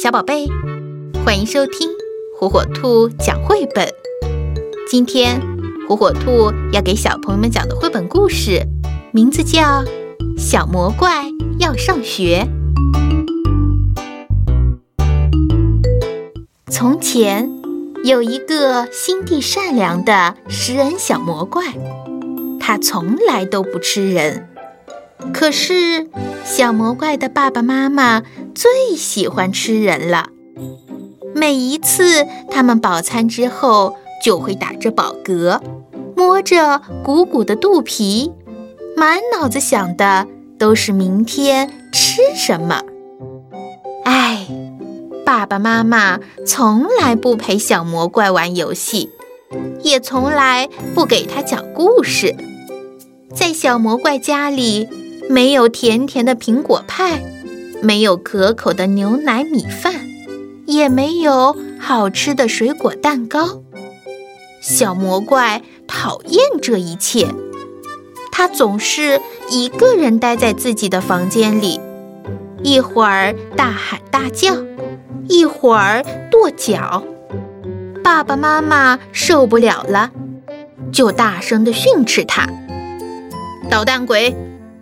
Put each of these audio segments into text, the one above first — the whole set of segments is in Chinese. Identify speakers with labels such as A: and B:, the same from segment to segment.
A: 小宝贝，欢迎收听火火兔讲绘本。今天火火兔要给小朋友们讲的绘本故事，名字叫《小魔怪要上学》。从前有一个心地善良的食人小魔怪，他从来都不吃人。可是，小魔怪的爸爸妈妈最喜欢吃人了。每一次他们饱餐之后，就会打着饱嗝，摸着鼓鼓的肚皮，满脑子想的都是明天吃什么。唉，爸爸妈妈从来不陪小魔怪玩游戏，也从来不给他讲故事。在小魔怪家里。没有甜甜的苹果派，没有可口的牛奶米饭，也没有好吃的水果蛋糕。小魔怪讨厌这一切，他总是一个人待在自己的房间里，一会儿大喊大叫，一会儿跺脚。爸爸妈妈受不了了，就大声地训斥他：“捣蛋鬼！”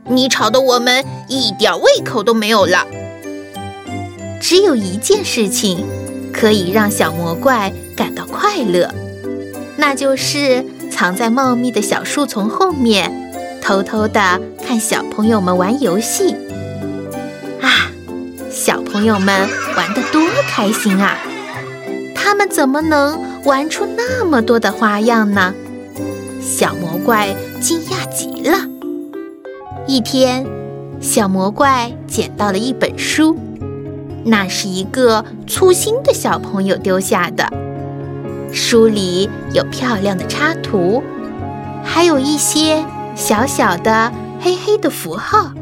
A: 你吵得我们一点胃口都没有了。只有一件事情可以让小魔怪感到快乐，那就是藏在茂密的小树丛后面，偷偷地看小朋友们玩游戏。啊，小朋友们玩得多开心啊！他们怎么能玩出那么多的花样呢？小魔怪惊讶极了。一天，小魔怪捡到了一本书，那是一个粗心的小朋友丢下的。书里有漂亮的插图，还有一些小小的黑黑的符号。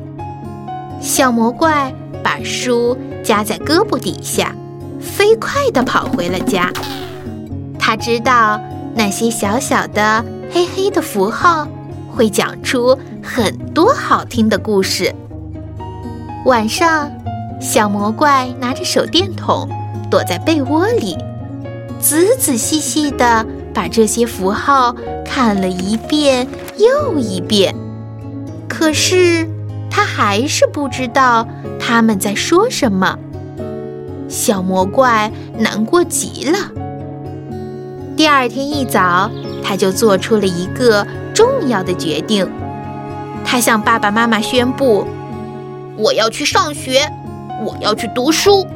A: 小魔怪把书夹在胳膊底下，飞快地跑回了家。他知道那些小小的黑黑的符号。会讲出很多好听的故事。晚上，小魔怪拿着手电筒，躲在被窝里，仔仔细细地把这些符号看了一遍又一遍。可是，他还是不知道他们在说什么。小魔怪难过极了。第二天一早，他就做出了一个。重要的决定，他向爸爸妈妈宣布：“我要去上学，我要去读书。”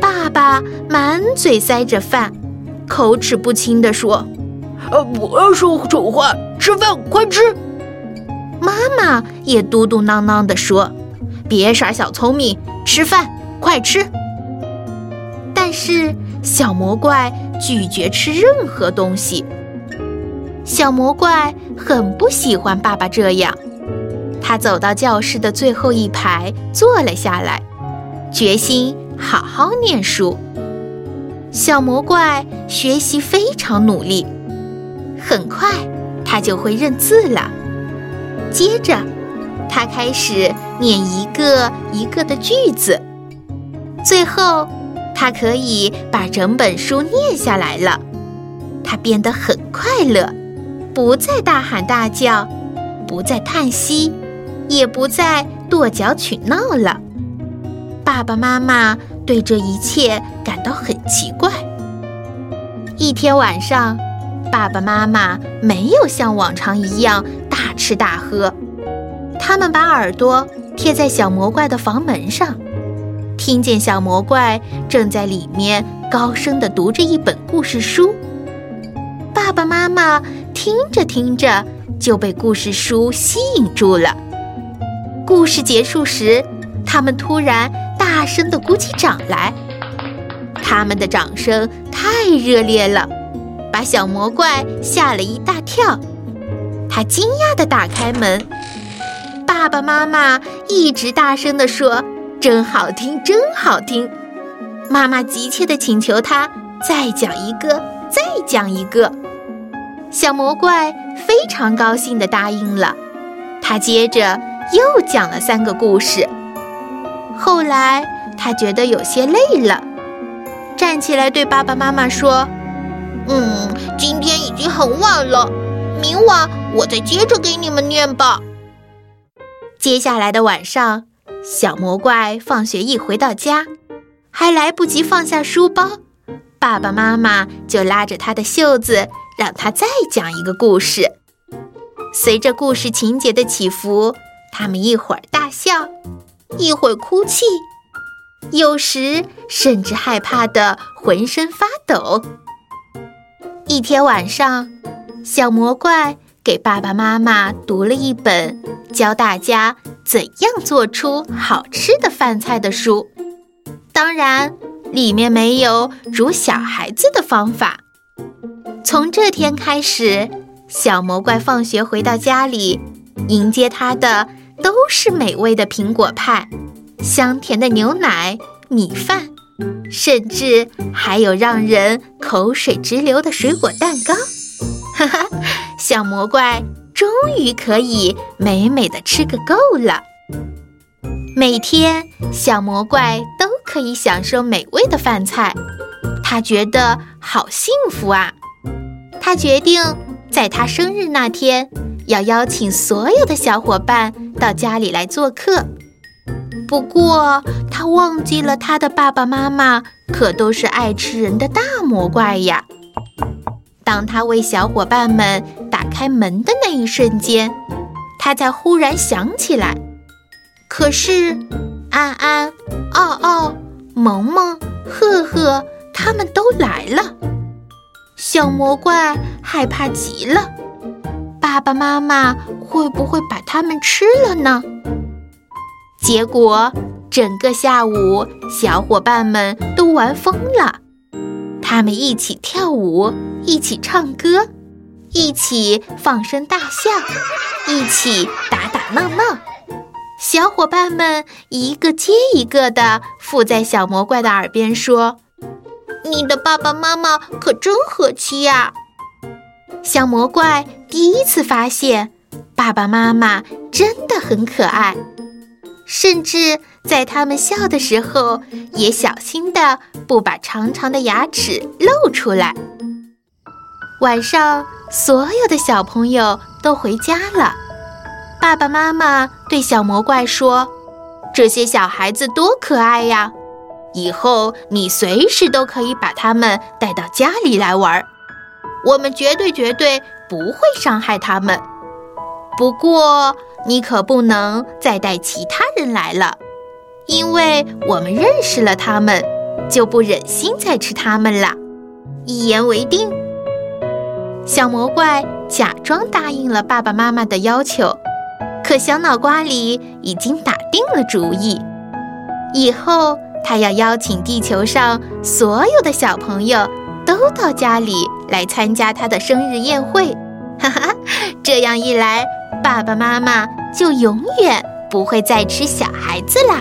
A: 爸爸满嘴塞着饭，口齿不清地说：“
B: 呃，不要说丑话，吃饭快吃。”
A: 妈妈也嘟嘟囔囔地说：“别耍小聪明，吃饭快吃。”但是小魔怪拒绝吃任何东西。小魔怪很不喜欢爸爸这样，他走到教室的最后一排坐了下来，决心好好念书。小魔怪学习非常努力，很快他就会认字了。接着，他开始念一个一个的句子，最后他可以把整本书念下来了。他变得很快乐。不再大喊大叫，不再叹息，也不再跺脚取闹了。爸爸妈妈对这一切感到很奇怪。一天晚上，爸爸妈妈没有像往常一样大吃大喝，他们把耳朵贴在小魔怪的房门上，听见小魔怪正在里面高声地读着一本故事书。爸爸妈妈听着听着就被故事书吸引住了。故事结束时，他们突然大声地鼓起掌来。他们的掌声太热烈了，把小魔怪吓了一大跳。他惊讶地打开门，爸爸妈妈一直大声地说：“真好听，真好听。”妈妈急切地请求他再讲一个，再讲一个。小魔怪非常高兴地答应了，他接着又讲了三个故事。后来，他觉得有些累了，站起来对爸爸妈妈说：“
B: 嗯，今天已经很晚了，明晚我再接着给你们念吧。”
A: 接下来的晚上，小魔怪放学一回到家，还来不及放下书包，爸爸妈妈就拉着他的袖子，让他再讲一个故事。随着故事情节的起伏，他们一会儿大笑，一会儿哭泣，有时甚至害怕的浑身发抖。一天晚上，小魔怪给爸爸妈妈读了一本教大家怎样做出好吃的饭菜的书，当然里面没有煮小孩子的方法。从这天开始。小魔怪放学回到家里，迎接他的都是美味的苹果派、香甜的牛奶、米饭，甚至还有让人口水直流的水果蛋糕。哈哈，小魔怪终于可以美美的吃个够了。每天，小魔怪都可以享受美味的饭菜，他觉得好幸福啊！他决定。在他生日那天，要邀请所有的小伙伴到家里来做客。不过，他忘记了他的爸爸妈妈可都是爱吃人的大魔怪呀。当他为小伙伴们打开门的那一瞬间，他才忽然想起来：可是安安、奥奥、萌萌、赫赫他们都来了。小魔怪害怕极了，爸爸妈妈会不会把它们吃了呢？结果整个下午，小伙伴们都玩疯了，他们一起跳舞，一起唱歌，一起放声大笑，一起打打闹闹。小伙伴们一个接一个的附在小魔怪的耳边说。
B: 你的爸爸妈妈可真和气呀！
A: 小魔怪第一次发现，爸爸妈妈真的很可爱，甚至在他们笑的时候，也小心的不把长长的牙齿露出来。晚上，所有的小朋友都回家了，爸爸妈妈对小魔怪说：“这些小孩子多可爱呀！”以后你随时都可以把他们带到家里来玩，我们绝对绝对不会伤害他们。不过你可不能再带其他人来了，因为我们认识了他们，就不忍心再吃他们了。一言为定。小魔怪假装答应了爸爸妈妈的要求，可小脑瓜里已经打定了主意，以后。他要邀请地球上所有的小朋友都到家里来参加他的生日宴会，哈哈！这样一来，爸爸妈妈就永远不会再吃小孩子啦。